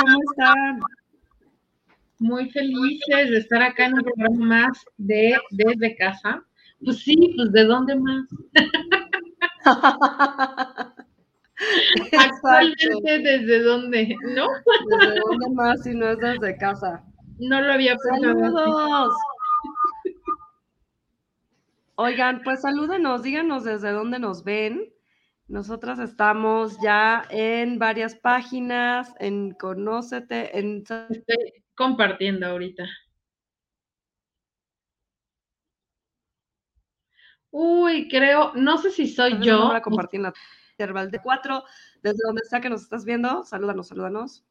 ¿cómo están? Muy felices de estar acá en un programa más de Desde Casa. Pues sí, pues ¿de dónde más? Actualmente, ¿desde dónde? ¿No? ¿Desde dónde más si no es desde casa? No lo había pensado. ¡Saludos! Oigan, pues salúdenos, díganos desde dónde nos ven. Nosotras estamos ya en varias páginas, en Conócete, en... Estoy compartiendo ahorita. Uy, creo, no sé si soy yo. Voy a compartir la interval de cuatro, desde donde sea que nos estás viendo, salúdanos, salúdanos.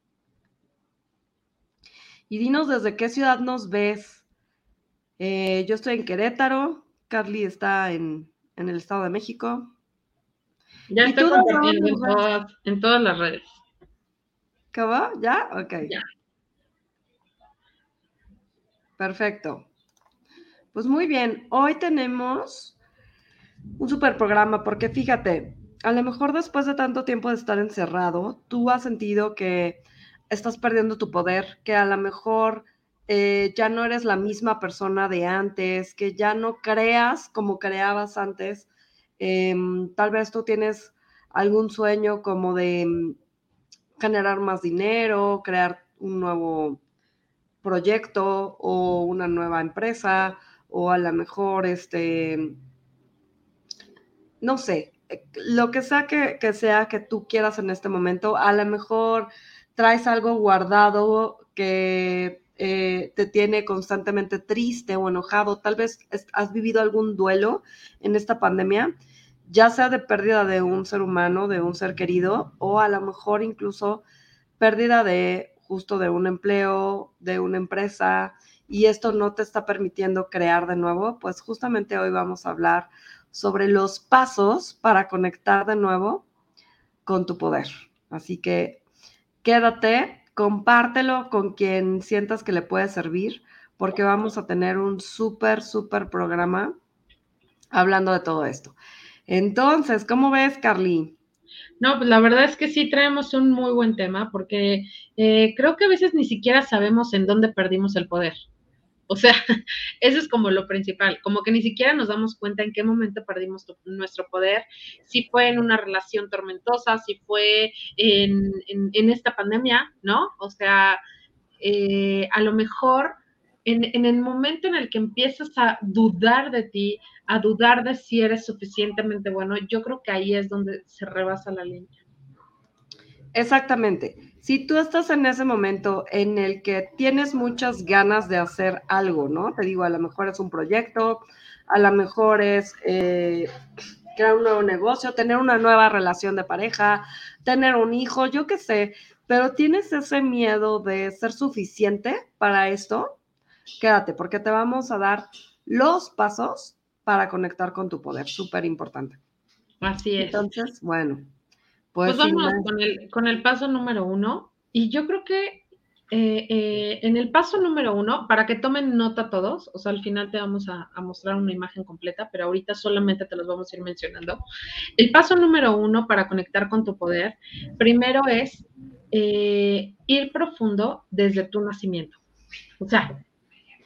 Y dinos desde qué ciudad nos ves. Eh, yo estoy en Querétaro, Carly está en, en el Estado de México. Ya ¿Y estoy tú, compartiendo en todas, en todas las redes. ¿Acabó? ¿Ya? Ok. Ya. Perfecto. Pues muy bien, hoy tenemos un super programa porque fíjate, a lo mejor después de tanto tiempo de estar encerrado, tú has sentido que estás perdiendo tu poder, que a lo mejor eh, ya no eres la misma persona de antes, que ya no creas como creabas antes. Em, tal vez tú tienes algún sueño como de mm, generar más dinero, crear un nuevo proyecto o una nueva empresa o a lo mejor este, no sé, eh, lo que sea que, que sea que tú quieras en este momento, a lo mejor traes algo guardado que eh, te tiene constantemente triste o enojado, tal vez has vivido algún duelo en esta pandemia, ya sea de pérdida de un ser humano, de un ser querido, o a lo mejor incluso pérdida de justo de un empleo, de una empresa, y esto no te está permitiendo crear de nuevo, pues justamente hoy vamos a hablar sobre los pasos para conectar de nuevo con tu poder. Así que quédate, compártelo con quien sientas que le puede servir, porque vamos a tener un súper, súper programa hablando de todo esto. Entonces, ¿cómo ves, Carly? No, pues la verdad es que sí traemos un muy buen tema porque eh, creo que a veces ni siquiera sabemos en dónde perdimos el poder. O sea, eso es como lo principal, como que ni siquiera nos damos cuenta en qué momento perdimos nuestro poder, si fue en una relación tormentosa, si fue en, en- en esta pandemia, ¿no? O sea, eh, a lo mejor en, en el momento en el que empiezas a dudar de ti, a dudar de si eres suficientemente bueno, yo creo que ahí es donde se rebasa la línea. Exactamente. Si tú estás en ese momento en el que tienes muchas ganas de hacer algo, ¿no? Te digo, a lo mejor es un proyecto, a lo mejor es eh, crear un nuevo negocio, tener una nueva relación de pareja, tener un hijo, yo qué sé, pero tienes ese miedo de ser suficiente para esto, quédate, porque te vamos a dar los pasos para conectar con tu poder, súper importante. Así es. Entonces, bueno, pues, vamos más- con el, con el paso número uno. Y yo creo que eh, eh, en el paso número uno, para que tomen nota todos, o sea, al final te vamos a, a mostrar una imagen completa, pero ahorita solamente te los vamos a ir mencionando. El paso número uno para conectar con tu poder, primero es eh, ir profundo desde tu nacimiento. O sea,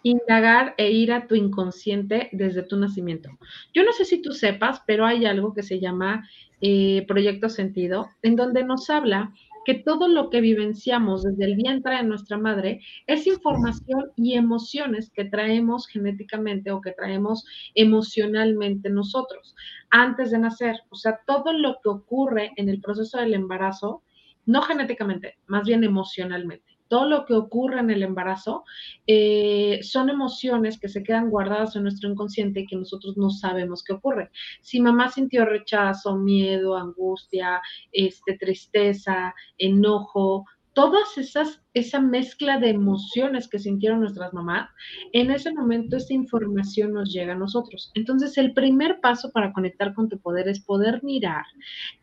indagar e ir a tu inconsciente desde tu nacimiento. Yo no sé si tú sepas, pero hay algo que se llama eh, Proyecto Sentido, en donde nos habla que todo lo que vivenciamos desde el vientre de nuestra madre es información y emociones que traemos genéticamente o que traemos emocionalmente nosotros antes de nacer. O sea, todo lo que ocurre en el proceso del embarazo, no genéticamente, más bien emocionalmente. Todo lo que ocurre en el embarazo eh, son emociones que se quedan guardadas en nuestro inconsciente y que nosotros no sabemos qué ocurre. Si mamá sintió rechazo, miedo, angustia, este, tristeza, enojo, todas esas, esa mezcla de emociones que sintieron nuestras mamás, en ese momento esa información nos llega a nosotros. Entonces, el primer paso para conectar con tu poder es poder mirar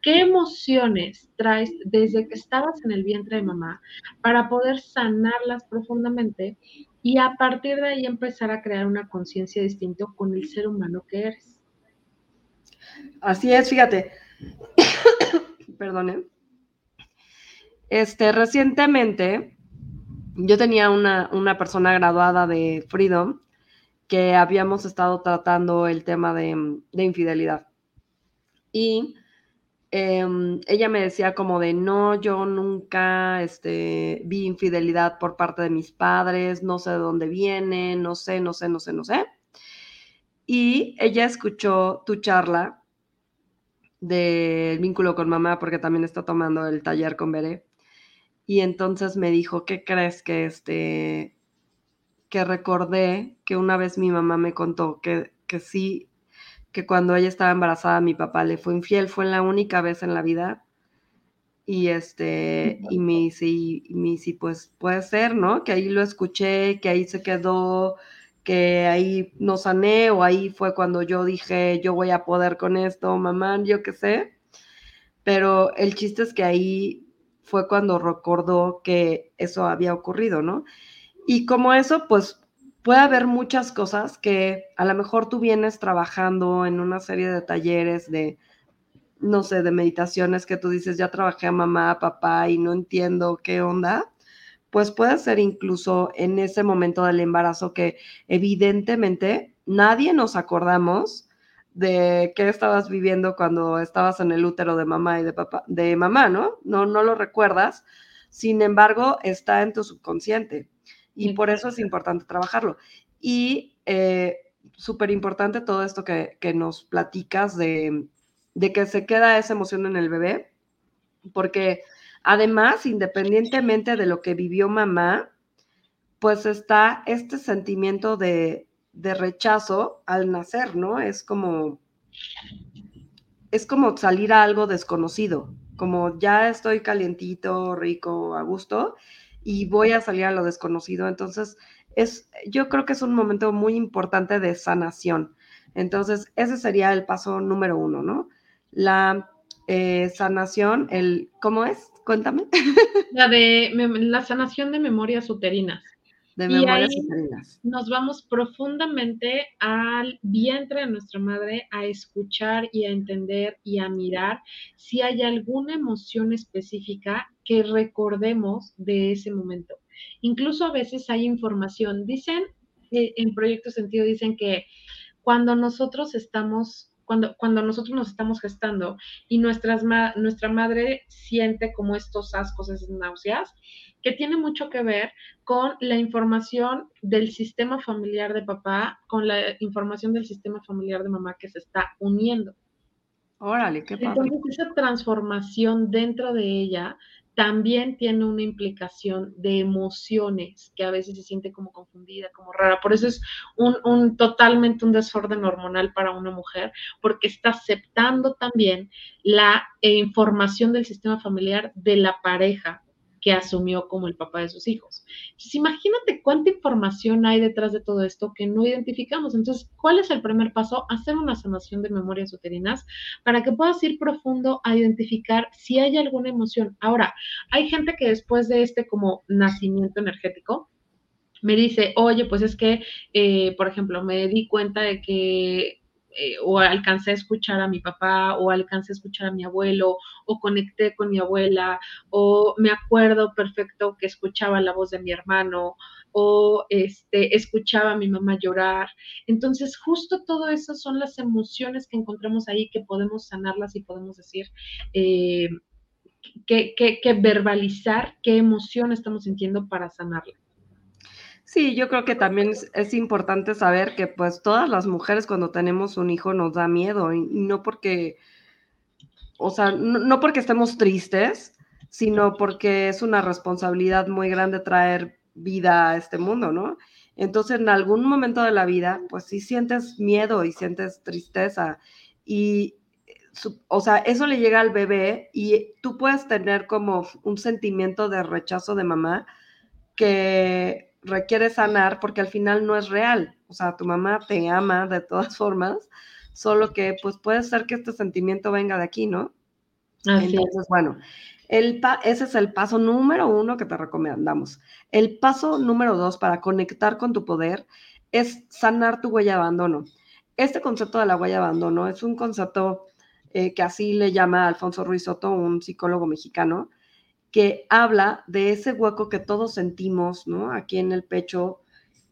qué emociones traes desde que estabas en el vientre de mamá para poder sanarlas profundamente y a partir de ahí empezar a crear una conciencia distinta con el ser humano que eres. Así es, fíjate. Perdone. Este, recientemente, yo tenía una, una persona graduada de Freedom que habíamos estado tratando el tema de, de infidelidad. Y em, ella me decía como de, no, yo nunca este, vi infidelidad por parte de mis padres, no sé de dónde viene, no sé, no sé, no sé, no sé. Y ella escuchó tu charla del vínculo con mamá, porque también está tomando el taller con Bere. Y entonces me dijo, ¿qué crees que este, que recordé que una vez mi mamá me contó que, que sí, que cuando ella estaba embarazada mi papá le fue infiel, fue la única vez en la vida. Y este, y me dice, y me dice, pues puede ser, ¿no? Que ahí lo escuché, que ahí se quedó, que ahí no sané, o ahí fue cuando yo dije, yo voy a poder con esto, mamá, yo qué sé. Pero el chiste es que ahí fue cuando recordó que eso había ocurrido, ¿no? Y como eso, pues puede haber muchas cosas que a lo mejor tú vienes trabajando en una serie de talleres de, no sé, de meditaciones que tú dices, ya trabajé a mamá, papá y no entiendo qué onda. Pues puede ser incluso en ese momento del embarazo que evidentemente nadie nos acordamos de qué estabas viviendo cuando estabas en el útero de mamá y de papá, de mamá, ¿no? No, no lo recuerdas. Sin embargo, está en tu subconsciente y por eso es importante trabajarlo. Y eh, súper importante todo esto que, nos platicas de, de, que se queda esa emoción en el bebé, porque además, independientemente de lo que vivió mamá, pues está este sentimiento de, de rechazo al nacer, ¿no? Es como, es como salir a algo desconocido, como ya estoy calientito, rico, a gusto, y voy a salir a lo desconocido. Entonces, es, yo creo que es un momento muy importante de sanación. Entonces, ese sería el paso número uno, ¿no? La eh, sanación, el, ¿cómo es? Cuéntame. La de la sanación de memorias uterinas de memorias Nos vamos profundamente al vientre de nuestra madre a escuchar y a entender y a mirar si hay alguna emoción específica que recordemos de ese momento. Incluso a veces hay información, dicen, eh, en Proyecto Sentido dicen que cuando nosotros estamos cuando, cuando, nosotros nos estamos gestando y nuestras nuestra madre siente como estos ascos, esas náuseas, que tiene mucho que ver con la información del sistema familiar de papá, con la información del sistema familiar de mamá que se está uniendo. Órale, qué padre. Entonces, esa transformación dentro de ella también tiene una implicación de emociones que a veces se siente como confundida, como rara. Por eso es un, un, totalmente un desorden hormonal para una mujer, porque está aceptando también la eh, información del sistema familiar de la pareja que asumió como el papá de sus hijos. Entonces, imagínate cuánta información hay detrás de todo esto que no identificamos. Entonces, ¿cuál es el primer paso? Hacer una sanación de memorias uterinas para que puedas ir profundo a identificar si hay alguna emoción. Ahora, hay gente que después de este como nacimiento energético, me dice, oye, pues es que, eh, por ejemplo, me di cuenta de que eh, o alcancé a escuchar a mi papá, o alcancé a escuchar a mi abuelo, o conecté con mi abuela, o me acuerdo perfecto que escuchaba la voz de mi hermano, o este, escuchaba a mi mamá llorar. Entonces, justo todo eso son las emociones que encontramos ahí que podemos sanarlas y podemos decir, eh, que, que verbalizar qué emoción estamos sintiendo para sanarla. Sí, yo creo que también es, importante saber que pues todas las mujeres cuando tenemos un hijo nos da miedo y, no porque, o sea, no, porque estemos tristes, sino porque es una responsabilidad muy grande traer vida a este mundo, ¿no? Entonces, en algún momento de la vida, pues sí sientes miedo y sientes tristeza y, o sea, eso le llega al bebé y tú puedes tener como un sentimiento de rechazo de mamá que requiere sanar porque al final no es real. O sea, tu mamá te ama de todas formas, solo que pues puede ser que este sentimiento venga de aquí, ¿no? Entonces, bueno, el ese es el paso número uno que te recomendamos. El paso número dos para conectar con tu poder es sanar tu huella de abandono. Este concepto de la huella de abandono es un concepto eh, que así le llama Alfonso Ruiz Soto, un psicólogo mexicano, que habla de ese hueco que todos sentimos, ¿no? Aquí en el pecho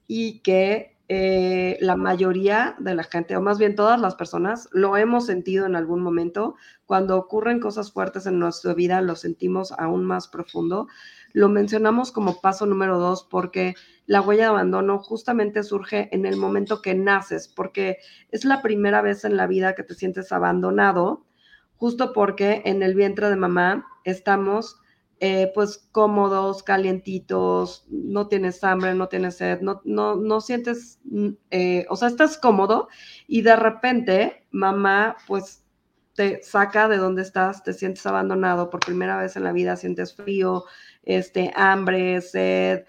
y que eh, la mayoría de la gente, o más bien todas las personas, lo hemos sentido en algún momento. Cuando ocurren cosas fuertes en nuestra vida, lo sentimos aún más profundo. Lo mencionamos como paso número dos porque la huella de abandono justamente surge en el momento que naces, porque es la primera vez en la vida que te sientes abandonado, justo porque en el vientre de mamá estamos eh, pues cómodos, calientitos, no tienes hambre, no tienes sed, no, no, no sientes, mm, eh, o sea, estás cómodo y de repente mamá pues te saca de donde estás, te sientes abandonado por primera vez en la vida, sientes frío, este, hambre, sed,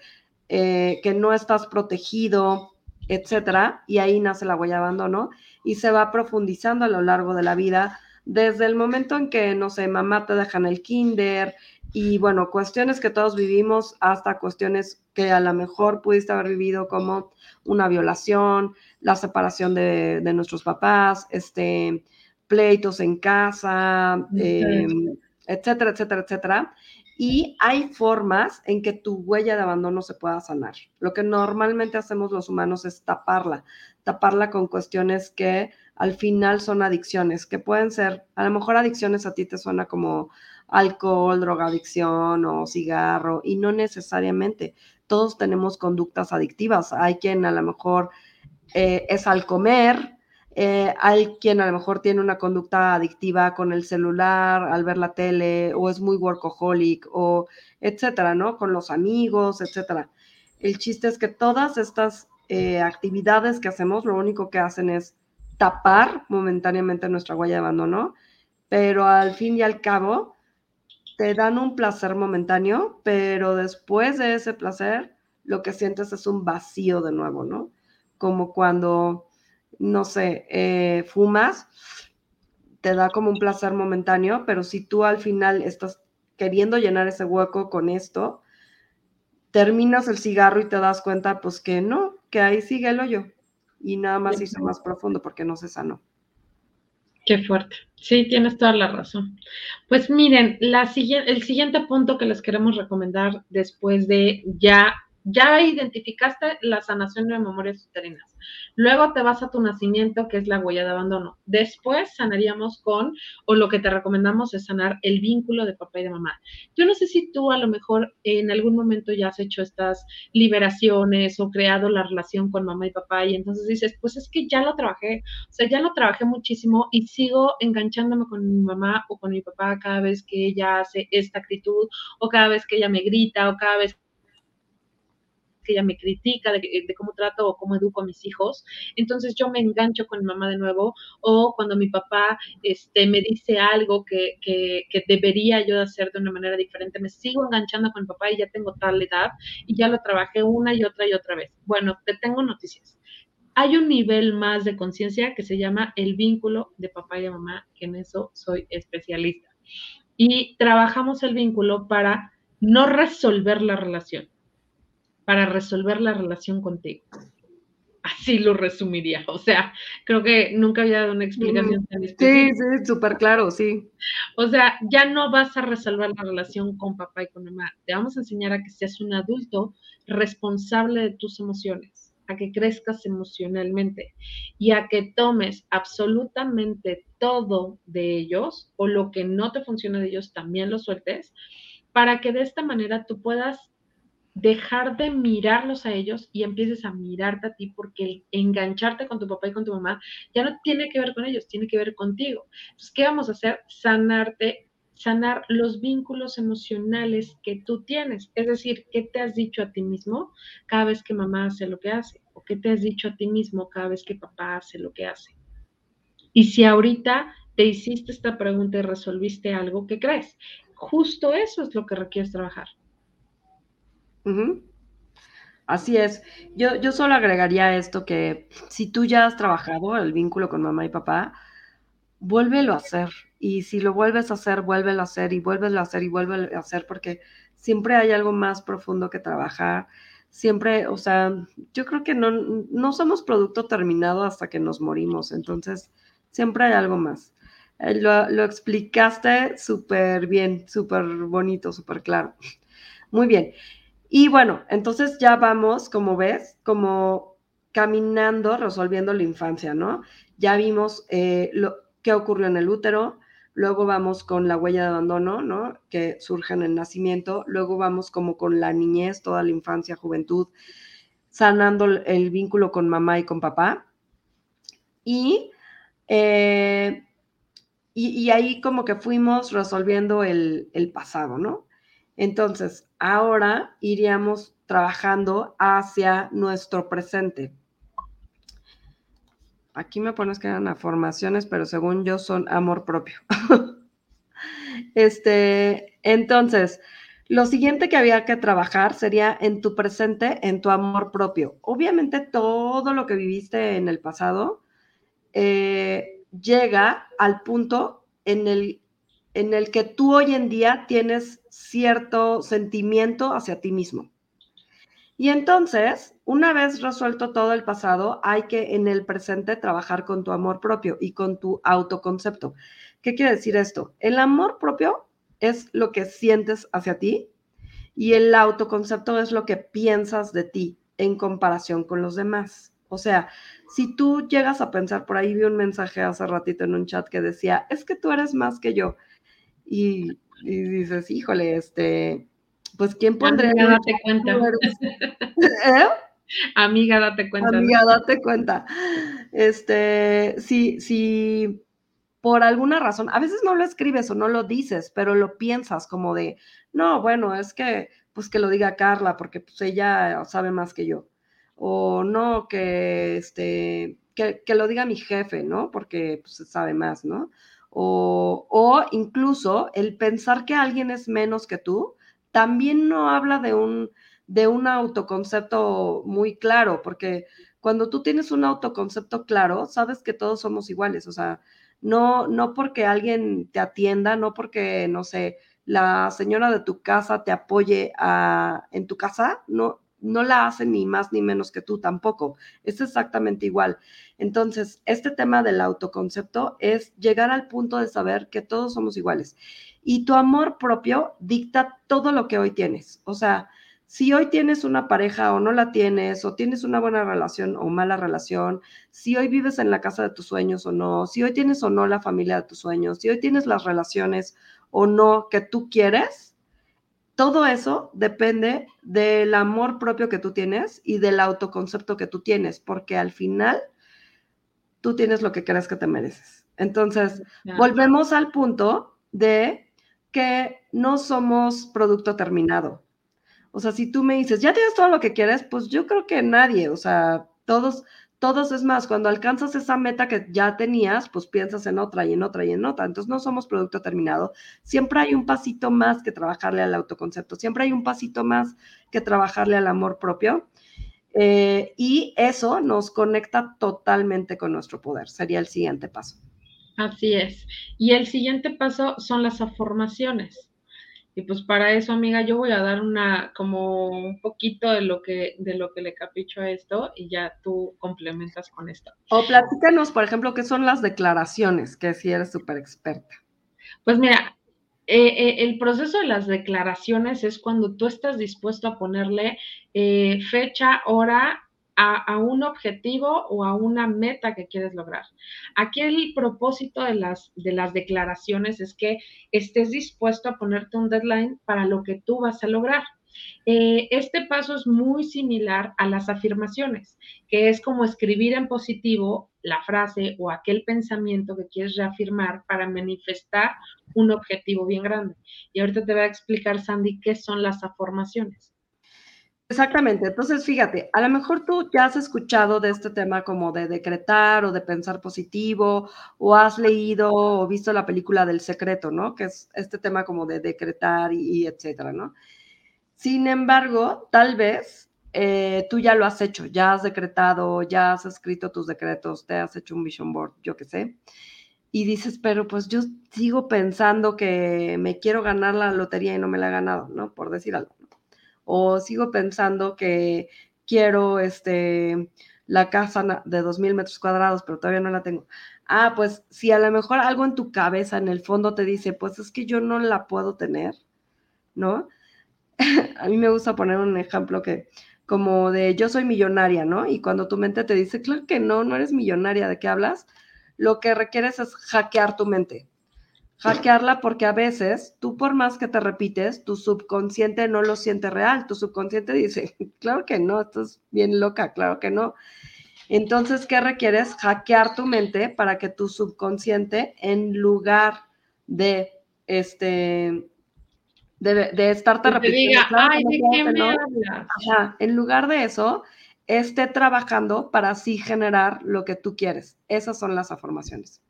eh, que no estás protegido, etcétera, y ahí nace la huella de abandono y se va profundizando a lo largo de la vida desde el momento en que, no sé, mamá te deja en el kinder, y bueno, cuestiones que todos vivimos hasta cuestiones que a lo mejor pudiste haber vivido como una violación, la separación de, nuestros papás, este, pleitos en casa, em, etcétera, etcétera, etcétera. Y hay formas en que tu huella de abandono se pueda sanar. Lo que normalmente hacemos los humanos es taparla, taparla con cuestiones que al final son adicciones, que pueden ser, a lo mejor adicciones a ti te suena como alcohol, drogadicción o cigarro, y no necesariamente. Todos tenemos conductas adictivas. Hay quien a lo mejor eh, es al comer, eh, hay quien a lo mejor tiene una conducta adictiva con el celular, al ver la tele, o es muy workaholic, o etcétera, ¿no? Con los amigos, etcétera. El chiste es que todas estas eh, actividades que hacemos, lo único que hacen es tapar momentáneamente nuestra huella de abandono, pero al fin y al cabo, te dan un placer momentáneo, pero después de ese placer, lo que sientes es un vacío de nuevo, ¿no? Como cuando, no sé, eh, fumas, te da como un placer momentáneo, pero si tú al final estás queriendo llenar ese hueco con esto, terminas el cigarro y te das cuenta, pues que no, que ahí sigue el hoyo y nada más hizo más profundo porque no se sanó. Qué fuerte. Sí, tienes toda la razón. Pues miren, la, el siguiente punto que les queremos recomendar después de ya ya identificaste la sanación de memorias uterinas. Luego te vas a tu nacimiento, que es la huella de abandono. Después sanaríamos con, o lo que te recomendamos es sanar el vínculo de papá y de mamá. Yo no sé si tú a lo mejor en algún momento ya has hecho estas liberaciones o creado la relación con mamá y papá y entonces dices, pues es que ya lo trabajé, o sea, ya lo trabajé muchísimo y sigo enganchándome con mi mamá o con mi papá cada vez que ella hace esta actitud o cada vez que ella me grita o cada vez que ella me critica de, cómo trato o cómo educo a mis hijos. Entonces yo me engancho con mamá de nuevo o cuando mi papá este, me dice algo que, que, que debería yo hacer de una manera diferente, me sigo enganchando con papá y ya tengo tal edad y ya lo trabajé una y otra y otra vez. Bueno, te tengo noticias hay un nivel más de conciencia que se llama el vínculo de papá y de mamá, que en eso soy especialista. Y trabajamos el vínculo para no resolver la relación, para resolver la relación contigo. Así lo resumiría. O sea, creo que nunca había dado una explicación tan específica. Sí, sí, súper claro, sí. O sea, ya no vas a resolver la relación con papá y con mamá. Te vamos a enseñar a que seas un adulto responsable de tus emociones, a que crezcas emocionalmente y a que tomes absolutamente todo de ellos o lo que no te funciona de ellos también lo sueltes para que de esta manera tú puedas dejar de mirarlos a ellos y empieces a mirarte a ti, porque el engancharte con tu papá y con tu mamá ya no tiene que ver con ellos, tiene que ver contigo. Entonces, ¿qué vamos a hacer? Sanarte, sanar los vínculos emocionales que tú tienes. Es decir, ¿qué te has dicho a ti mismo cada vez que mamá hace lo que hace? ¿O qué te has dicho a ti mismo cada vez que papá hace lo que hace? Y si ahorita te hiciste esta pregunta y resolviste algo, ¿qué crees? Justo eso es lo que requieres trabajar Así es. Yo, yo solo agregaría esto que si tú ya has trabajado el vínculo con mamá y papá, vuélvelo a hacer. Y si lo vuelves a hacer, vuélvelo a hacer y vuélvelo a hacer y vuélvelo a hacer porque siempre hay algo más profundo que trabajar. Siempre, o sea, yo creo que no, no somos producto terminado hasta que nos morimos. Entonces, siempre hay algo más. Eh, lo, lo explicaste súper bien, súper bonito, súper claro. Muy bien. Y bueno, entonces ya vamos, como ves, como caminando, resolviendo la infancia, ¿no? Ya vimos eh, lo, qué ocurrió en el útero, luego vamos con la huella de abandono, ¿no? Que surge en el nacimiento, luego vamos como con la niñez, toda la infancia, juventud, sanando el vínculo con mamá y con papá. Y, eh, y, ahí como que fuimos resolviendo el, el pasado, ¿no? Entonces, ahora iríamos trabajando hacia nuestro presente. Aquí me pones que eran afirmaciones, pero según yo son amor propio. este, entonces, lo siguiente que había que trabajar sería en tu presente, en tu amor propio. Obviamente todo lo que viviste en el pasado eh, llega al punto en el en el que tú hoy en día tienes cierto sentimiento hacia ti mismo. Y entonces, una vez resuelto todo el pasado, hay que en el presente trabajar con tu amor propio y con tu autoconcepto. ¿Qué quiere decir esto? El amor propio es lo que sientes hacia ti y el autoconcepto es lo que piensas de ti en comparación con los demás. O sea, si tú llegas a pensar, por ahí vi un mensaje hace ratito en un chat que decía, es que tú eres más que yo y, dices, híjole, este, pues quién pondría. Amiga, date cuenta. ¿Eh? Amiga, date cuenta. Amiga, date cuenta. Este, si, si por alguna razón, a veces no lo escribes o no lo dices, pero lo piensas como de, no, bueno, es que, pues que lo diga Carla, porque pues ella sabe más que yo. O no, que este, que, que lo diga mi jefe, ¿no? Porque pues sabe más, ¿no? O, incluso el pensar que alguien es menos que tú, también no habla de un, de un autoconcepto muy claro, porque cuando tú tienes un autoconcepto claro, sabes que todos somos iguales, o sea, no, no porque alguien te atienda, no porque, no sé, la señora de tu casa te apoye a, en tu casa, no, no la hace ni más ni menos que tú tampoco. Es exactamente igual. Entonces, este tema del autoconcepto es llegar al punto de saber que todos somos iguales. Y tu amor propio dicta todo lo que hoy tienes. O sea, si hoy tienes una pareja o no la tienes, o tienes una buena relación o mala relación, si hoy vives en la casa de tus sueños o no, si hoy tienes o no la familia de tus sueños, si hoy tienes las relaciones o no que tú quieres, todo eso depende del amor propio que tú tienes y del autoconcepto que tú tienes, porque al final tú tienes lo que crees que te mereces. Entonces, volvemos al punto de que no somos producto terminado. O sea, si tú me dices, ya tienes todo lo que quieres, pues yo creo que nadie, o sea, todos, todos es más, cuando alcanzas esa meta que ya tenías, pues piensas en otra y en otra y en otra. Entonces no somos producto terminado. Siempre hay un pasito más que trabajarle al autoconcepto, siempre hay un pasito más que trabajarle al amor propio. Eh, y eso nos conecta totalmente con nuestro poder. Sería el siguiente paso. Así es. Y el siguiente paso son las afirmaciones. Y pues para eso, amiga, yo voy a dar una, como un poquito de lo que, de lo que le capicho a esto y ya tú complementas con esto. O platícanos, por ejemplo, qué son las declaraciones, que si eres súper experta. Pues mira, eh, eh, el proceso de las declaraciones es cuando tú estás dispuesto a ponerle eh, fecha, hora a, un objetivo o a una meta que quieres lograr. Aquí el propósito de las, de las declaraciones es que estés dispuesto a ponerte un deadline para lo que tú vas a lograr. Eh, este paso es muy similar a las afirmaciones, que es como escribir en positivo la frase o aquel pensamiento que quieres reafirmar para manifestar un objetivo bien grande. Y ahorita te voy a explicar, Sandy, qué son las afirmaciones. Exactamente. Entonces, fíjate, a lo mejor tú ya has escuchado de este tema como de decretar o de pensar positivo, o has leído o visto la película del secreto, ¿no? Que es este tema como de decretar y, etcétera, ¿no? Sin embargo, tal vez eh, tú ya lo has hecho, ya has decretado, ya has escrito tus decretos, te has hecho un vision board, yo qué sé. Y dices, pero pues yo sigo pensando que me quiero ganar la lotería y no me la he ganado, ¿no? Por decir algo o sigo pensando que quiero este, la casa de 2.000 metros cuadrados, pero todavía no la tengo. Ah, pues si a lo mejor algo en tu cabeza, en el fondo, te dice, pues es que yo no la puedo tener, ¿no? a mí me gusta poner un ejemplo que, como de yo soy millonaria, ¿no? Y cuando tu mente te dice, claro que no, no eres millonaria, ¿de qué hablas? Lo que requieres es hackear tu mente hackearla porque a veces tú por más que te repites, tu subconsciente no lo siente real. Tu subconsciente dice, claro que no, estás bien loca, claro que no. Entonces, ¿qué requieres? Hackear tu mente para que tu subconsciente, en lugar de este de, de estarte repitiendo, Ay, en lugar de eso, esté trabajando para así generar lo que tú quieres. Esas son las afirmaciones.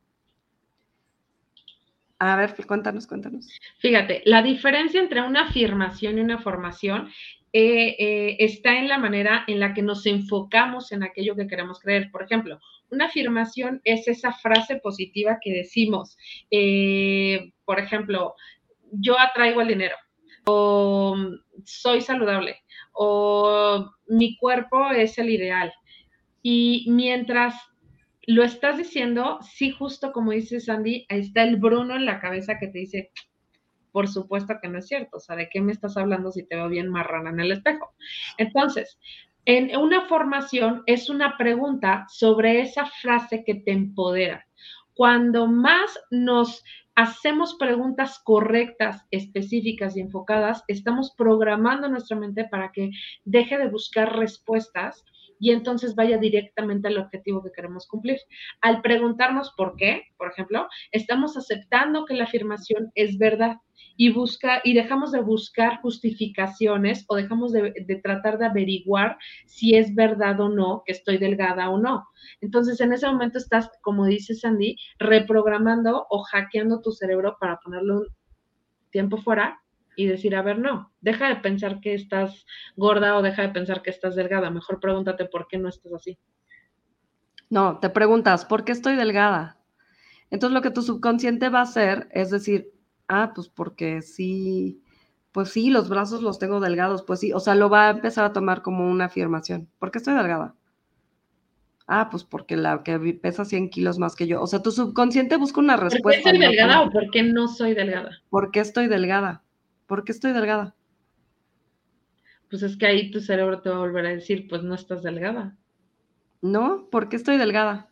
A ver, cuéntanos, cuéntanos. Fíjate, la diferencia entre una afirmación y una formación eh, eh, está en la manera en la que nos enfocamos en aquello que queremos creer. Por ejemplo, una afirmación es esa frase positiva que decimos, eh, por ejemplo, yo atraigo el dinero, o soy saludable, o mi cuerpo es el ideal. Y mientras lo estás diciendo, sí, justo como dice Sandy, está el Bruno en la cabeza que te dice, por supuesto que no es cierto, o sea, ¿de qué me estás hablando si te veo bien marrana en el espejo? Entonces, en una formación es una pregunta sobre esa frase que te empodera. Cuando más nos hacemos preguntas correctas, específicas y enfocadas, estamos programando nuestra mente para que deje de buscar respuestas y entonces vaya directamente al objetivo que queremos cumplir. Al preguntarnos por qué, por ejemplo, estamos aceptando que la afirmación es verdad y busca y dejamos de buscar justificaciones o dejamos de, tratar de averiguar si es verdad o no que estoy delgada o no. Entonces, en ese momento estás, como dice Sandy, reprogramando o hackeando tu cerebro para ponerlo un tiempo fuera y decir, a ver, no, deja de pensar que estás gorda o deja de pensar que estás delgada, mejor pregúntate por qué no estás así. No, te preguntas, ¿por qué estoy delgada? Entonces lo que tu subconsciente va a hacer es decir, ah, pues porque sí, pues sí, los brazos los tengo delgados, pues sí, o sea, lo va a empezar a tomar como una afirmación. ¿Por qué estoy delgada? Ah, pues porque la que pesa 100 kilos más que yo. O sea, tu subconsciente busca una respuesta. ¿Por qué estoy delgada o por qué no soy delgada? ¿Por qué estoy delgada? ¿Por qué estoy delgada? Pues es que ahí tu cerebro te va a volver a decir, pues no estás delgada. No, ¿por qué estoy delgada?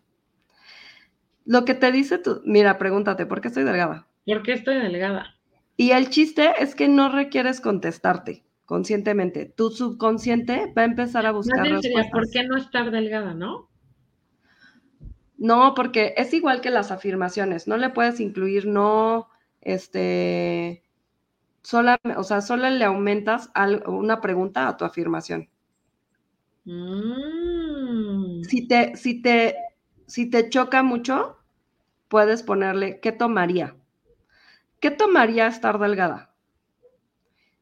Lo que te dice tú, mira, pregúntate, ¿por qué estoy delgada? ¿Por qué estoy delgada? Y el chiste es que no requieres contestarte conscientemente. Tu subconsciente va a empezar a buscar respuestas. ¿Por qué no estar delgada, no? No, porque es igual que las afirmaciones. No le puedes incluir no, este, sola, o sea, solo le aumentas una pregunta a tu afirmación. Mm. Si, te, si, te, si te choca mucho, puedes ponerle, ¿qué tomaría? ¿Qué tomaría estar delgada?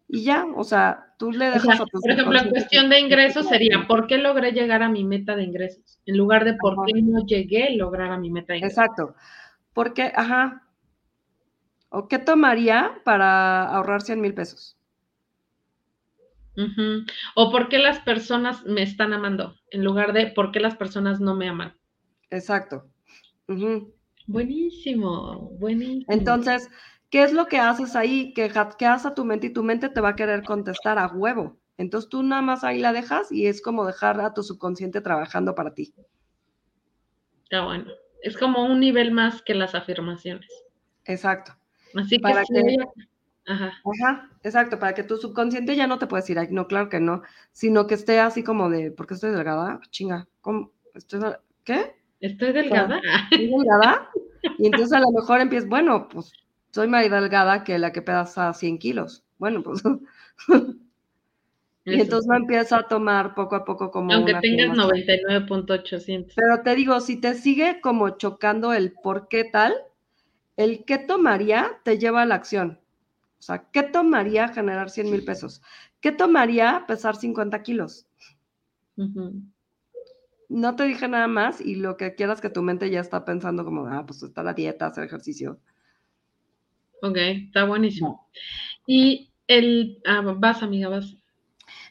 Y ya, o sea, tú le dejas a tu Por ejemplo, en cuestión de ingresos sería, ¿por qué logré llegar a mi meta de ingresos? En lugar de por qué no llegué a lograr a mi meta de ingresos. Exacto. Porque, ajá, ¿O qué tomaría para ahorrar 100 mil pesos? O por qué las personas me están amando, en lugar de por qué las personas no me aman. Exacto. Buenísimo, buenísimo. Entonces, ¿qué es lo que haces ahí? Que hackeas a tu mente y tu mente te va a querer contestar a huevo. Entonces tú nada más ahí la dejas y es como dejar a tu subconsciente trabajando para ti. Está bueno. Es como un nivel más que las afirmaciones. Exacto. Así para que, Ajá. Ajá, exacto, para que tu subconsciente ya no te pueda decir, ay, no, claro que no, sino que esté así como de, ¿por qué estoy delgada? Chinga, ¿cómo? ¿Estoy ¿Qué? ¿Estoy delgada? ¿Estoy delgada? Y entonces a lo mejor empiezas, bueno, pues soy más delgada que la que pesa 100 kilos. Bueno, pues... y entonces me empieza a tomar poco a poco como... Aunque tengas 99.800. Pero te digo, si te sigue como chocando el por qué tal, el qué tomaría te lleva a la acción. O sea, ¿qué tomaría generar 100 mil pesos? ¿Qué tomaría pesar 50 kilos? No te dije nada más y lo que quieras que tu mente ya está pensando como, ah, pues está la dieta, hacer ejercicio. Ok, está buenísimo. Y el, ah, vas amiga, vas.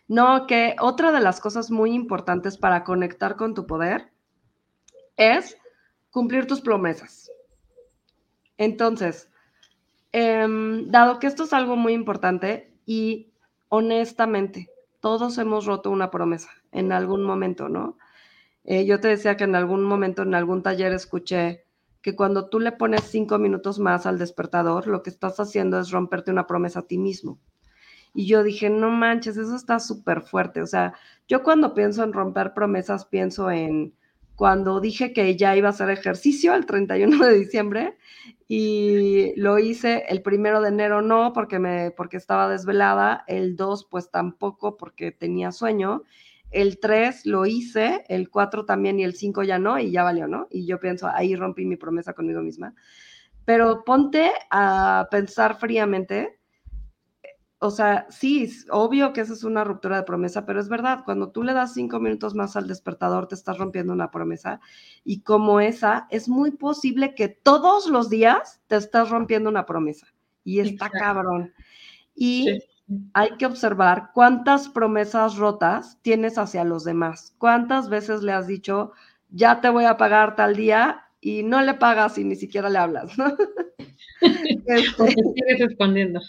No, que otra de las cosas muy importantes para conectar con tu poder es cumplir tus promesas. Entonces, em, dado que esto es algo muy importante y honestamente, todos hemos roto una promesa en algún momento, ¿no? Eh, yo te decía que en algún momento, en algún taller, escuché que cuando tú le pones cinco minutos más al despertador, lo que estás haciendo es romperte una promesa a ti mismo. Y yo dije, no manches, eso está súper fuerte. O sea, yo cuando pienso en romper promesas, pienso en cuando dije que ya iba a hacer ejercicio el 31 de diciembre y lo hice el primero de enero no porque me porque estaba desvelada, el 2 pues tampoco porque tenía sueño, el 3 lo hice, el 4 también y el 5 ya no y ya valió, ¿no? Y yo pienso, ahí rompí mi promesa conmigo misma. Pero ponte a pensar fríamente o sea, sí, obvio que esa es una ruptura de promesa, pero es verdad, cuando tú le das cinco minutos más al despertador, te estás rompiendo una promesa. Y como esa, es muy posible que todos los días te estás rompiendo una promesa. Y está cabrón. Y hay que observar cuántas promesas rotas tienes hacia los demás. ¿Cuántas veces le has dicho, ya te voy a pagar tal día y no le pagas y ni siquiera le hablas? ¿no? este... te sigues escondiendo.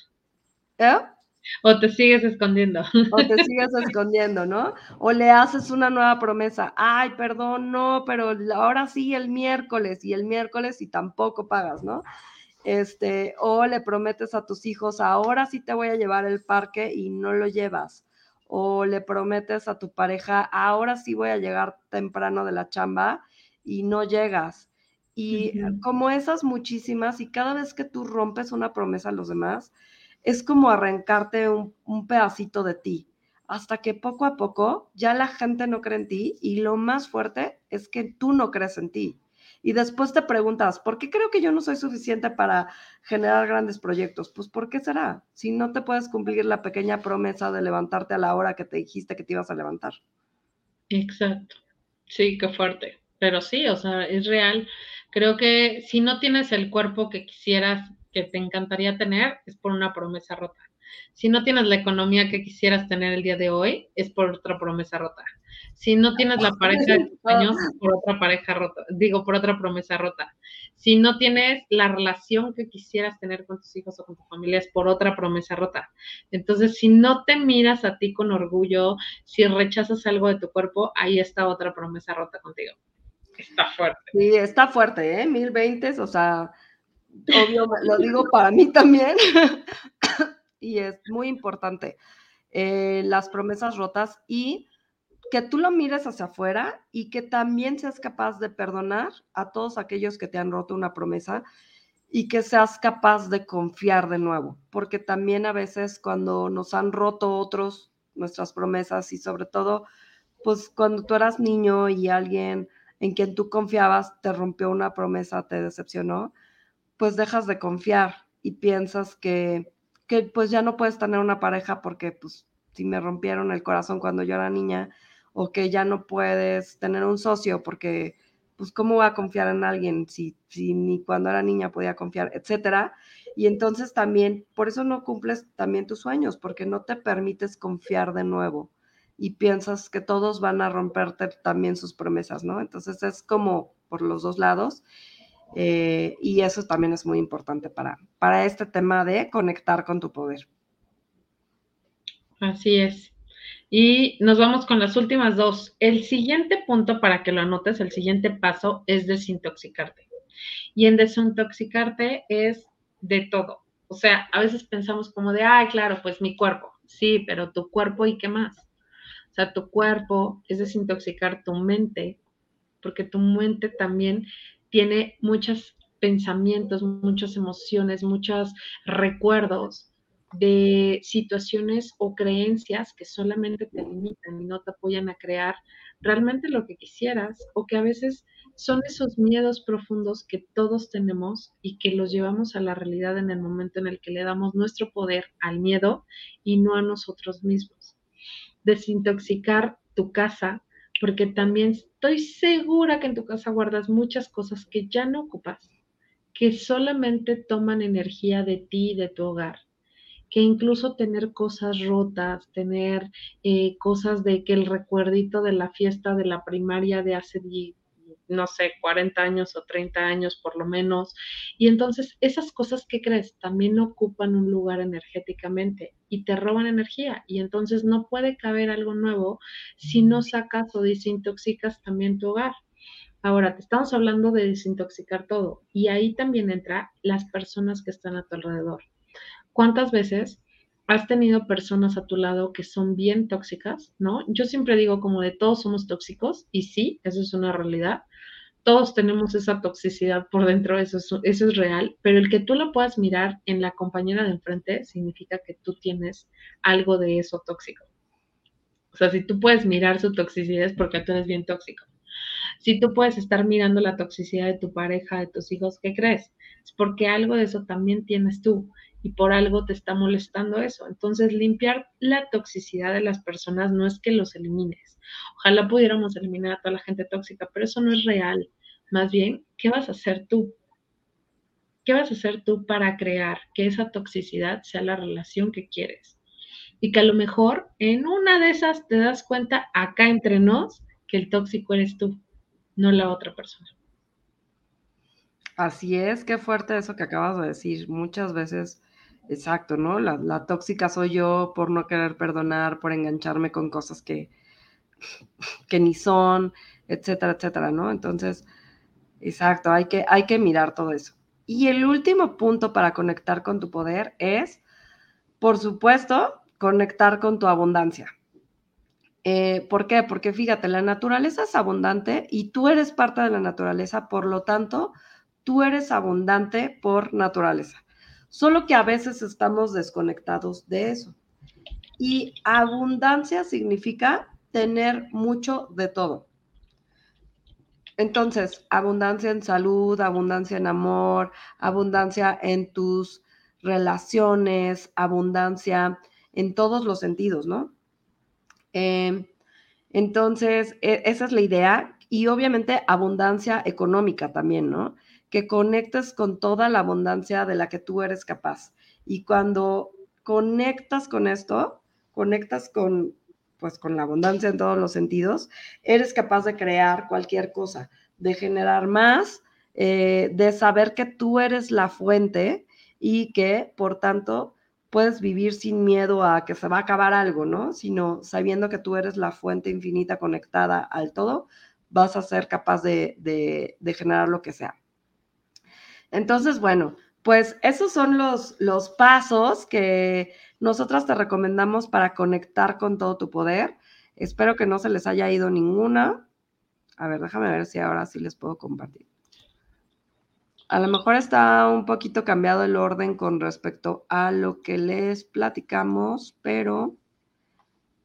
¿Eh? O te sigues escondiendo. O te sigues escondiendo, ¿no? O le haces una nueva promesa. Ay, perdón, no, pero ahora sí el miércoles y el miércoles y tampoco pagas, ¿no? Este, o le prometes a tus hijos, ahora sí te voy a llevar al parque y no lo llevas. O le prometes a tu pareja, ahora sí voy a llegar temprano de la chamba y no llegas. Y como esas muchísimas, y cada vez que tú rompes una promesa a los demás, es como arrancarte un, pedacito de ti, hasta que poco a poco ya la gente no cree en ti y lo más fuerte es que tú no crees en ti. Y después te preguntas, ¿por qué creo que yo no soy suficiente para generar grandes proyectos? Pues ¿por qué será? Si no te puedes cumplir la pequeña promesa de levantarte a la hora que te dijiste que te ibas a levantar. Exacto. Sí, qué fuerte. Pero sí, o sea, es real. Creo que si no tienes el cuerpo que quisieras que te encantaría tener, es por una promesa rota. Si no tienes la economía que quisieras tener el día de hoy, es por otra promesa rota. Si no tienes la pareja de tus años, por otra pareja rota, digo, por otra promesa rota. Si no tienes la relación que quisieras tener con tus hijos o con tu familia, es por otra promesa rota. Entonces, si no te miras a ti con orgullo, si rechazas algo de tu cuerpo, ahí está otra promesa rota contigo. Está fuerte. Sí, está fuerte, ¿eh? Mil veintes, o sea, obvio, lo digo para mí también, y es muy importante, eh, las promesas rotas y que tú lo mires hacia afuera y que también seas capaz de perdonar a todos aquellos que te han roto una promesa y que seas capaz de confiar de nuevo, porque también a veces cuando nos han roto otros nuestras promesas y sobre todo, pues cuando tú eras niño y alguien en quien tú confiabas te rompió una promesa, te decepcionó, pues dejas de confiar y piensas que, que pues ya no puedes tener una pareja porque pues si me rompieron el corazón cuando yo era niña o que ya no puedes tener un socio porque pues cómo voy a confiar en alguien si, si ni cuando era niña podía confiar, etcétera. Y entonces también, por eso no cumples también tus sueños, porque no te permites confiar de nuevo y piensas que todos van a romperte también sus promesas, ¿no? Entonces es como por los dos lados. Eh, y eso también es muy importante para, para este tema de conectar con tu poder. Así es. Y nos vamos con las últimas dos. El siguiente punto para que lo anotes, el siguiente paso es desintoxicarte. Y en desintoxicarte es de todo. O sea, a veces pensamos como de, ay, claro, pues mi cuerpo. Sí, pero tu cuerpo y qué más. O sea, tu cuerpo es desintoxicar tu mente, porque tu mente también tiene muchos pensamientos, muchas emociones, muchos recuerdos de situaciones o creencias que solamente te limitan y no te apoyan a crear realmente lo que quisieras o que a veces son esos miedos profundos que todos tenemos y que los llevamos a la realidad en el momento en el que le damos nuestro poder al miedo y no a nosotros mismos. Desintoxicar tu casa porque también estoy segura que en tu casa guardas muchas cosas que ya no ocupas, que solamente toman energía de ti y de tu hogar. que incluso tener cosas rotas, tener eh, cosas de que el recuerdito de la fiesta de la primaria de hace no sé, 40 años o 30 años por lo menos. Y entonces esas cosas que crees también ocupan un lugar energéticamente y te roban energía. Y entonces no puede caber algo nuevo si no sacas o desintoxicas también tu hogar. Ahora, te estamos hablando de desintoxicar todo y ahí también entra las personas que están a tu alrededor. ¿Cuántas veces has tenido personas a tu lado que son bien tóxicas, ¿no? Yo siempre digo como de todos somos tóxicos y sí, eso es una realidad. Todos tenemos esa toxicidad por dentro, eso es, eso es real, pero el que tú lo puedas mirar en la compañera de enfrente significa que tú tienes algo de eso tóxico. O sea, si tú puedes mirar su toxicidad es porque tú eres bien tóxico. Si tú puedes estar mirando la toxicidad de tu pareja, de tus hijos, ¿qué crees? Es porque algo de eso también tienes tú y por algo te está molestando eso. Entonces, limpiar la toxicidad de las personas no es que los elimines. Ojalá pudiéramos eliminar a toda la gente tóxica, pero eso no es real. Más bien, ¿qué vas a hacer tú? ¿Qué vas a hacer tú para crear que esa toxicidad sea la relación que quieres? Y que a lo mejor en una de esas te das cuenta acá entre nos que el tóxico eres tú, no la otra persona. Así es, qué fuerte eso que acabas de decir. Muchas veces, exacto, ¿no? La, tóxica soy yo por no querer perdonar, por engancharme con cosas que, que ni son, etcétera, etcétera, ¿no? Entonces, exacto, hay que, hay que mirar todo eso. Y el último punto para conectar con tu poder es, por supuesto, conectar con tu abundancia. Eh, ¿Por qué? Porque fíjate, la naturaleza es abundante y tú eres parte de la naturaleza, por lo tanto, tú eres abundante por naturaleza. Solo que a veces estamos desconectados de eso. Y abundancia significa tener mucho de todo. Entonces, abundancia en salud, abundancia en amor, abundancia en tus relaciones, abundancia en todos los sentidos, ¿no? Em, entonces, e, esa es la idea y obviamente abundancia económica también, ¿no? Que conectes con toda la abundancia de la que tú eres capaz. Y cuando conectas con esto, conectas con, pues, con la abundancia en todos los sentidos, eres capaz de crear cualquier cosa, de generar más, eh, de saber que tú eres la fuente y que, por tanto, puedes vivir sin miedo a que se va a acabar algo, ¿no? Sino sabiendo que tú eres la fuente infinita conectada al todo, vas a ser capaz de, generar lo que sea. Entonces, bueno, pues esos son los, los pasos que nosotras te recomendamos para conectar con todo tu poder. Espero que no se les haya ido ninguna. A ver, déjame ver si ahora sí les puedo compartir. A lo mejor está un poquito cambiado el orden con respecto a lo que les platicamos, pero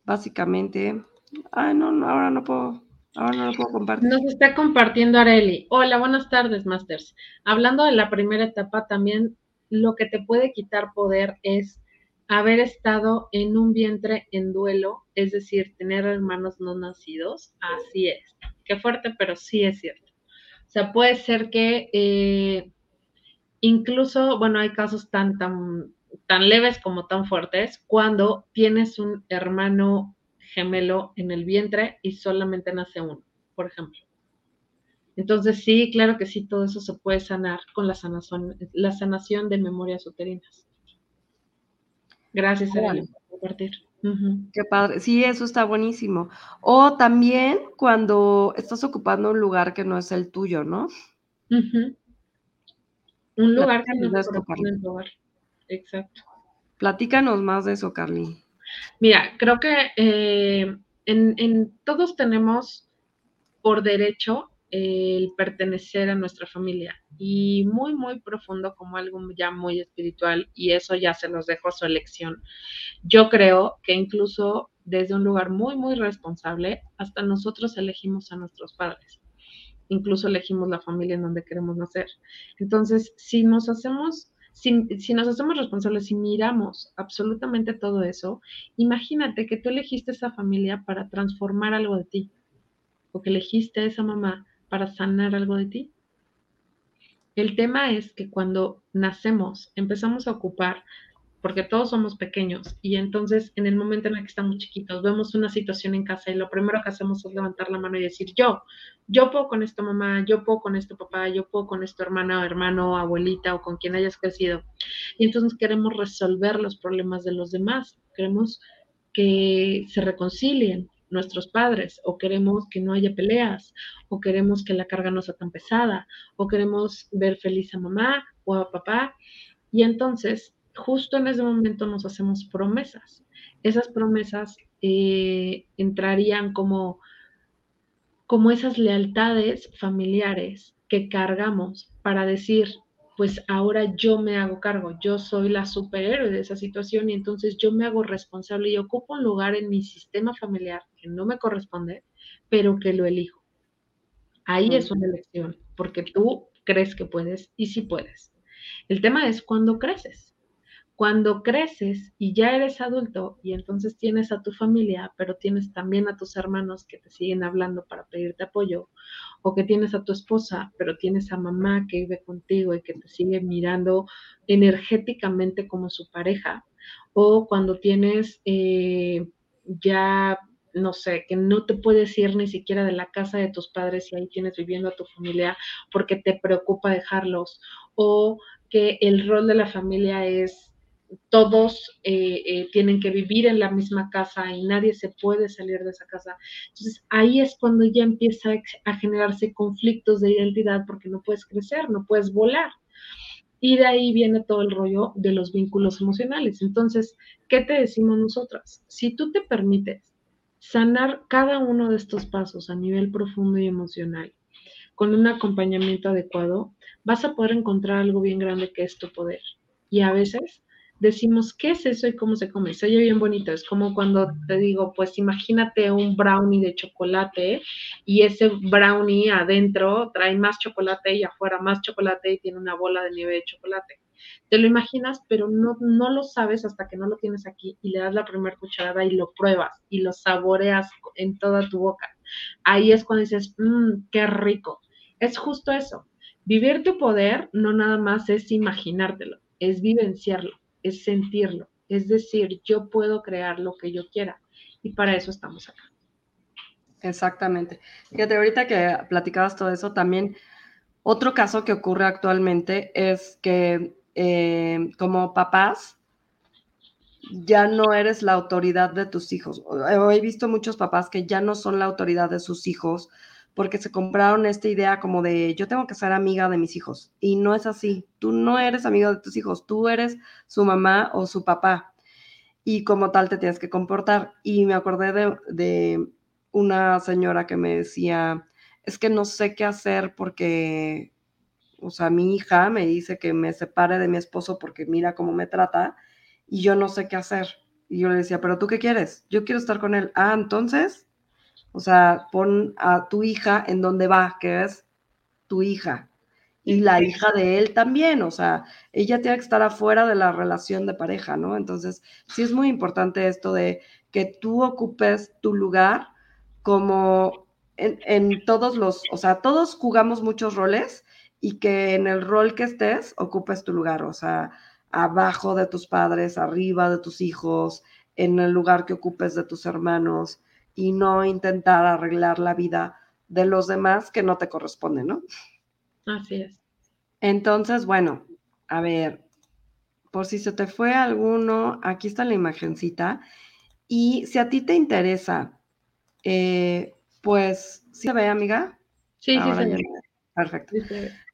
básicamente, ay, no, no ahora no puedo, ahora no lo puedo compartir. Nos está compartiendo Areli. Hola, buenas tardes, Masters. Hablando de la primera etapa, también lo que te puede quitar poder es haber estado en un vientre en duelo, es decir, tener hermanos no nacidos. Así es. Qué fuerte, pero sí es cierto. O sea, puede ser que eh, incluso, bueno, hay casos tan, tan, tan leves como tan fuertes cuando tienes un hermano gemelo en el vientre y solamente nace uno, por ejemplo. Entonces, sí, claro que sí, todo eso se puede sanar con la sanación, la sanación de memorias uterinas. Gracias, Ariel, por compartir. Qué padre. Sí, eso está buenísimo. O también cuando estás ocupando un lugar que no es el tuyo, ¿no? Un lugar que no es el lugar. Exacto. Platícanos más de eso, Carly. Mira, creo que eh, en, todos tenemos por derecho el pertenecer a nuestra familia y muy, muy profundo como algo ya muy espiritual y eso ya se los dejo a su elección. Yo creo que incluso desde un lugar muy, muy responsable, hasta nosotros elegimos a nuestros padres. Incluso elegimos la familia en donde queremos nacer. Entonces, si nos hacemos si, si, nos hacemos responsables y miramos absolutamente todo eso, imagínate que tú elegiste esa familia para transformar algo de ti, o que elegiste a esa mamá para sanar algo de ti. El tema es que cuando nacemos empezamos a ocupar porque todos somos pequeños y entonces en el momento en el que estamos chiquitos vemos una situación en casa y lo primero que hacemos es levantar la mano y decir yo, yo puedo con esto mamá, yo puedo con esto papá, yo puedo con esto hermana hermano, abuelita o con quien hayas crecido. Y entonces queremos resolver los problemas de los demás, queremos que se reconcilien nuestros padres o queremos que no haya peleas o queremos que la carga no sea tan pesada o queremos ver feliz a mamá o a papá. Y entonces justo en ese momento nos hacemos promesas. Esas promesas eh, entrarían como, como esas lealtades familiares que cargamos para decir, pues ahora yo me hago cargo, yo soy la superhéroe de esa situación y entonces yo me hago responsable y ocupo un lugar en mi sistema familiar que no me corresponde, pero que lo elijo. Ahí es una elección, porque tú crees que puedes y sí puedes. El tema es cuando creces. Cuando creces y ya eres adulto y entonces tienes a tu familia, pero tienes también a tus hermanos que te siguen hablando para pedirte apoyo, o que tienes a tu esposa, pero tienes a mamá que vive contigo y que te sigue mirando energéticamente como su pareja, o cuando tienes eh, ya no sé, que no te puedes ir ni siquiera de la casa de tus padres y ahí tienes viviendo a tu familia porque te preocupa dejarlos, o que el rol de la familia es todos eh, eh, tienen que vivir en la misma casa y nadie se puede salir de esa casa. Entonces ahí es cuando ya empieza a generarse conflictos de identidad porque no puedes crecer, no puedes volar. Y de ahí viene todo el rollo de los vínculos emocionales. Entonces, ¿qué te decimos nosotras? Si tú te permites sanar cada uno de estos pasos a nivel profundo y emocional, con un acompañamiento adecuado, vas a poder encontrar algo bien grande que es tu poder. Y a veces decimos, ¿qué es eso y cómo se come? Se oye bien bonito, es como cuando te digo, pues imagínate un brownie de chocolate y ese brownie adentro trae más chocolate y afuera más chocolate y tiene una bola de nieve de chocolate. Te lo imaginas, pero no, no lo sabes hasta que no lo tienes aquí y le das la primera cucharada y lo pruebas y lo saboreas en toda tu boca. Ahí es cuando dices, mmm, qué rico. Es justo eso. Vivir tu poder no nada más es imaginártelo, es vivenciarlo es sentirlo, es decir, yo puedo crear lo que yo quiera y para eso estamos acá. Exactamente. Fíjate, ahorita que platicabas todo eso, también otro caso que ocurre actualmente es que eh, como papás ya no eres la autoridad de tus hijos. He visto muchos papás que ya no son la autoridad de sus hijos porque se compraron esta idea como de yo tengo que ser amiga de mis hijos. Y no es así. Tú no eres amigo de tus hijos, tú eres su mamá o su papá. Y como tal te tienes que comportar. Y me acordé de una señora que me decía, es que no sé qué hacer porque, o sea, mi hija me dice que me separe de mi esposo porque mira cómo me trata y yo no sé qué hacer. Y yo le decía, pero tú qué quieres? Yo quiero estar con él. Ah, entonces, o sea, pon a tu hija en donde va, que es tu hija. Y la hija de él también, o sea, ella tiene que estar afuera de la relación de pareja, ¿no? Entonces, sí es muy importante esto de que tú ocupes tu lugar como en, en todos los, o sea, todos jugamos muchos roles y que en el rol que estés ocupes tu lugar, o sea, abajo de tus padres, arriba de tus hijos, en el lugar que ocupes de tus hermanos y no intentar arreglar la vida de los demás que no te corresponde, ¿no? Así es. Entonces, bueno, a ver, por si se te fue alguno, aquí está la imagencita. Y si a ti te interesa, eh, pues, ¿sí se ve, amiga? Sí, sí, sí. Perfecto.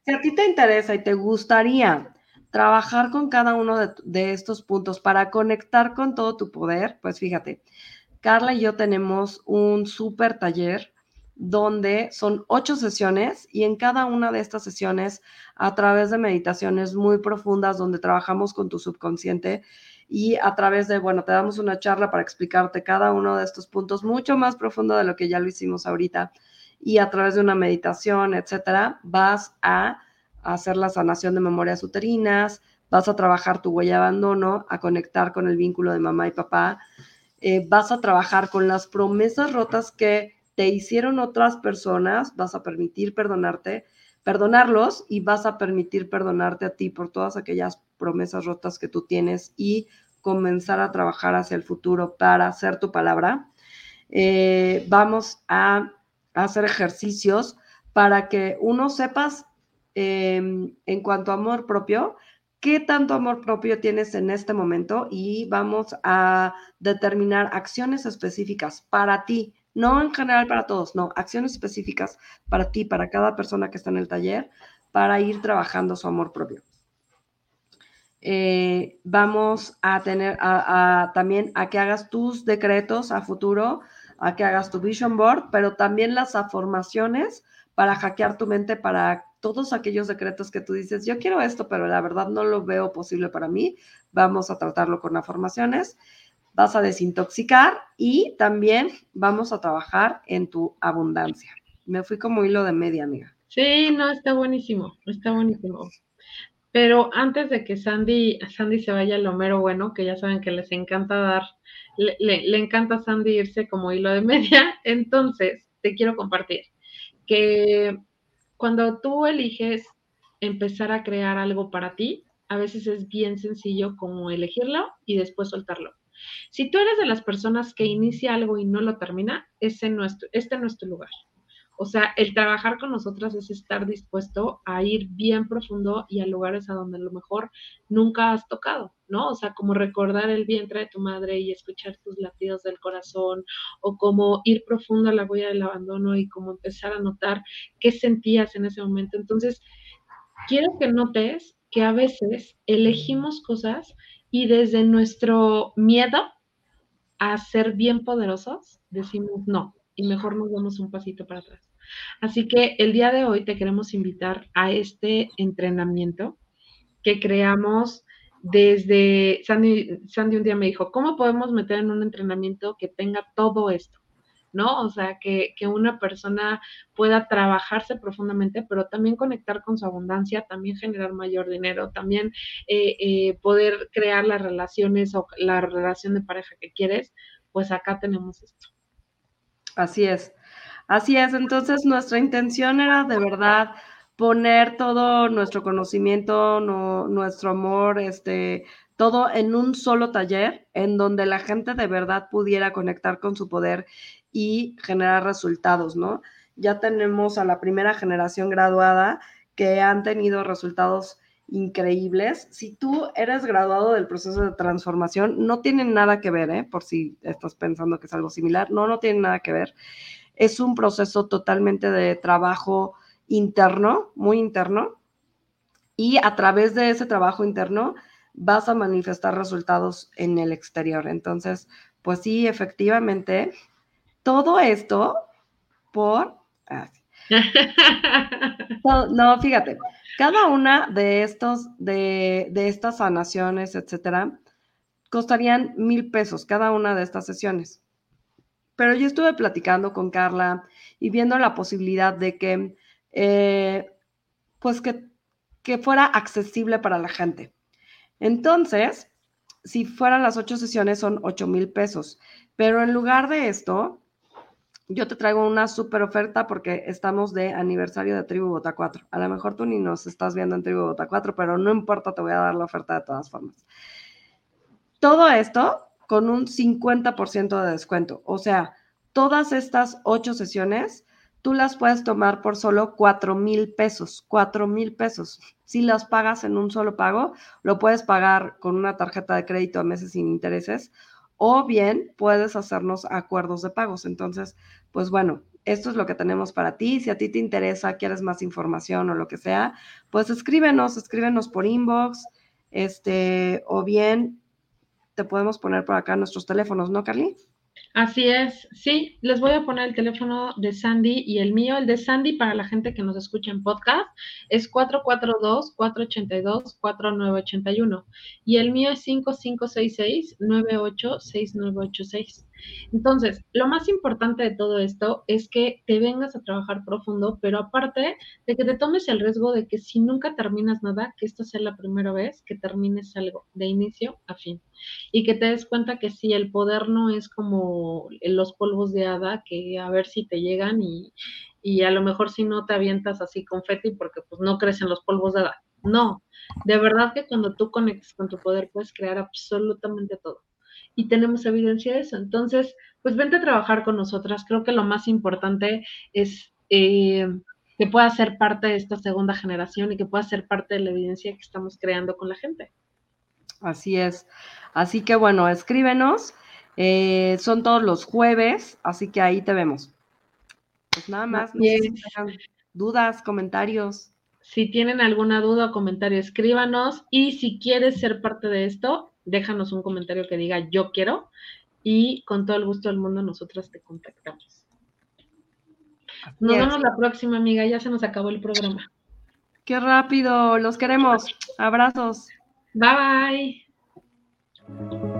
Si a ti te interesa y te gustaría trabajar con cada uno de, de, estos puntos para conectar con todo tu poder, pues fíjate, Carla y yo tenemos un súper taller donde son ocho sesiones y en cada una de estas sesiones, a través de meditaciones muy profundas, donde trabajamos con tu subconsciente y a través de, bueno, te damos una charla para explicarte cada uno de estos puntos mucho más profundo de lo que ya lo hicimos ahorita y a través de una meditación, etcétera, vas a hacer la sanación de memorias uterinas, vas a trabajar tu huella de abandono, a conectar con el vínculo de mamá y papá, eh, vas a trabajar con las promesas rotas que te hicieron otras personas, vas a permitir perdonarte, perdonarlos y vas a permitir perdonarte a ti por todas aquellas promesas rotas que tú tienes y comenzar a trabajar hacia el futuro para hacer tu palabra. Eh, vamos a hacer ejercicios para que uno sepas em, en cuanto a amor propio, qué tanto amor propio tienes en este momento y vamos a determinar acciones específicas para ti, no en general para todos, no, acciones específicas para ti, para cada persona que está en el taller, para ir trabajando su amor propio. Eh, vamos a tener también a que hagas tus decretos a futuro, a que hagas tu vision board, pero también las afirmaciones para hackear tu mente para todos aquellos decretos que tú dices, yo quiero esto, pero la verdad no lo veo posible para mí. Vamos a tratarlo con afirmaciones vas a desintoxicar y también vamos a trabajar en tu abundancia. Me fui como hilo de media, amiga. Sí, no, está buenísimo, está buenísimo. Pero antes de que Sandy, Sandy se vaya lo mero bueno, que ya saben que les encanta dar, le, le encanta a Sandy irse como hilo de media, entonces te quiero compartir que cuando tú eliges empezar a crear algo para ti, a veces es bien sencillo como elegirlo y después soltarlo. Si tú eres de las personas que inicia algo y no lo termina, ese nuestro, este no es tu lugar. O sea, el trabajar con nosotras es estar dispuesto a ir bien profundo y a lugares a donde a lo mejor nunca has tocado, ¿no? O sea, como recordar el vientre de tu madre y escuchar tus latidos del corazón, o como ir profundo a la huella del abandono y como empezar a notar qué sentías en ese momento. Entonces, quiero que notes que a veces elegimos cosas y desde nuestro miedo a ser bien poderosos, decimos no, y mejor nos damos un pasito para atrás. Así que el día de hoy te queremos invitar a este entrenamiento que creamos desde, Sandy, Sandy un día me dijo, ¿cómo podemos meter en un entrenamiento que tenga todo esto? ¿no? O sea, que, una persona pueda trabajarse profundamente, pero también conectar con su abundancia, también generar mayor dinero, también eh, eh, poder crear las relaciones o la relación de pareja que quieres, pues acá tenemos esto. Así es, así es. Entonces, nuestra intención era de verdad poner todo nuestro conocimiento, nuestro amor, este, todo en un solo taller en donde la gente de verdad pudiera conectar con su poder y generar resultados, ¿no? Ya tenemos a la primera generación graduada que han tenido resultados increíbles. Si tú eres graduado del proceso de transformación, no tiene nada que ver, ¿eh? Por si estás pensando que es algo similar, no, no tiene nada que ver. Es un proceso totalmente de trabajo interno, muy interno, y a través de ese trabajo interno vas a manifestar resultados en el exterior. Entonces, pues sí, efectivamente, todo esto por... Ah, no, fíjate, cada una de estos, de, de estas sanaciones, etcétera, costarían mil pesos cada una de estas sesiones. Pero yo estuve platicando con Carla y viendo la posibilidad de que, eh, pues que, que fuera accesible para la gente. Entonces, si fueran las ocho sesiones, son ocho mil pesos. Pero en lugar de esto, yo te traigo una súper oferta porque estamos de aniversario de Tribu Bota 4. A lo mejor tú ni nos estás viendo en Tribu Bota 4, pero no importa, te voy a dar la oferta de todas formas. Todo esto con un 50% de descuento. O sea, todas estas ocho sesiones, tú las puedes tomar por solo 4 mil pesos. 4 mil pesos. Si las pagas en un solo pago, lo puedes pagar con una tarjeta de crédito a meses sin intereses o bien puedes hacernos acuerdos de pagos. Entonces, pues bueno, esto es lo que tenemos para ti. Si a ti te interesa, quieres más información o lo que sea, pues escríbenos, escríbenos por inbox, este, o bien te podemos poner por acá nuestros teléfonos, ¿no, Carly? Así es, sí, les voy a poner el teléfono de Sandy y el mío. El de Sandy, para la gente que nos escucha en podcast, es 442-482-4981. Y el mío es 5566-986986. Entonces, lo más importante de todo esto es que te vengas a trabajar profundo, pero aparte de que te tomes el riesgo de que si nunca terminas nada, que esta sea la primera vez que termines algo, de inicio a fin. Y que te des cuenta que si el poder no es como los polvos de hada, que a ver si te llegan y, y a lo mejor si no te avientas así confeti porque pues no crecen los polvos de hada, No, de verdad que cuando tú conectas con tu poder puedes crear absolutamente todo. Y tenemos evidencia de eso. Entonces, pues vente a trabajar con nosotras. Creo que lo más importante es eh, que pueda ser parte de esta segunda generación y que pueda ser parte de la evidencia que estamos creando con la gente. Así es. Así que bueno, escríbenos. Eh, son todos los jueves, así que ahí te vemos. Pues nada más, no sé si dudas, comentarios. Si tienen alguna duda o comentario, escríbanos. Y si quieres ser parte de esto, déjanos un comentario que diga yo quiero. Y con todo el gusto del mundo, nosotras te contactamos. Nos vemos la próxima, amiga. Ya se nos acabó el programa. Qué rápido. Los queremos. Abrazos. Bye bye. Thank you.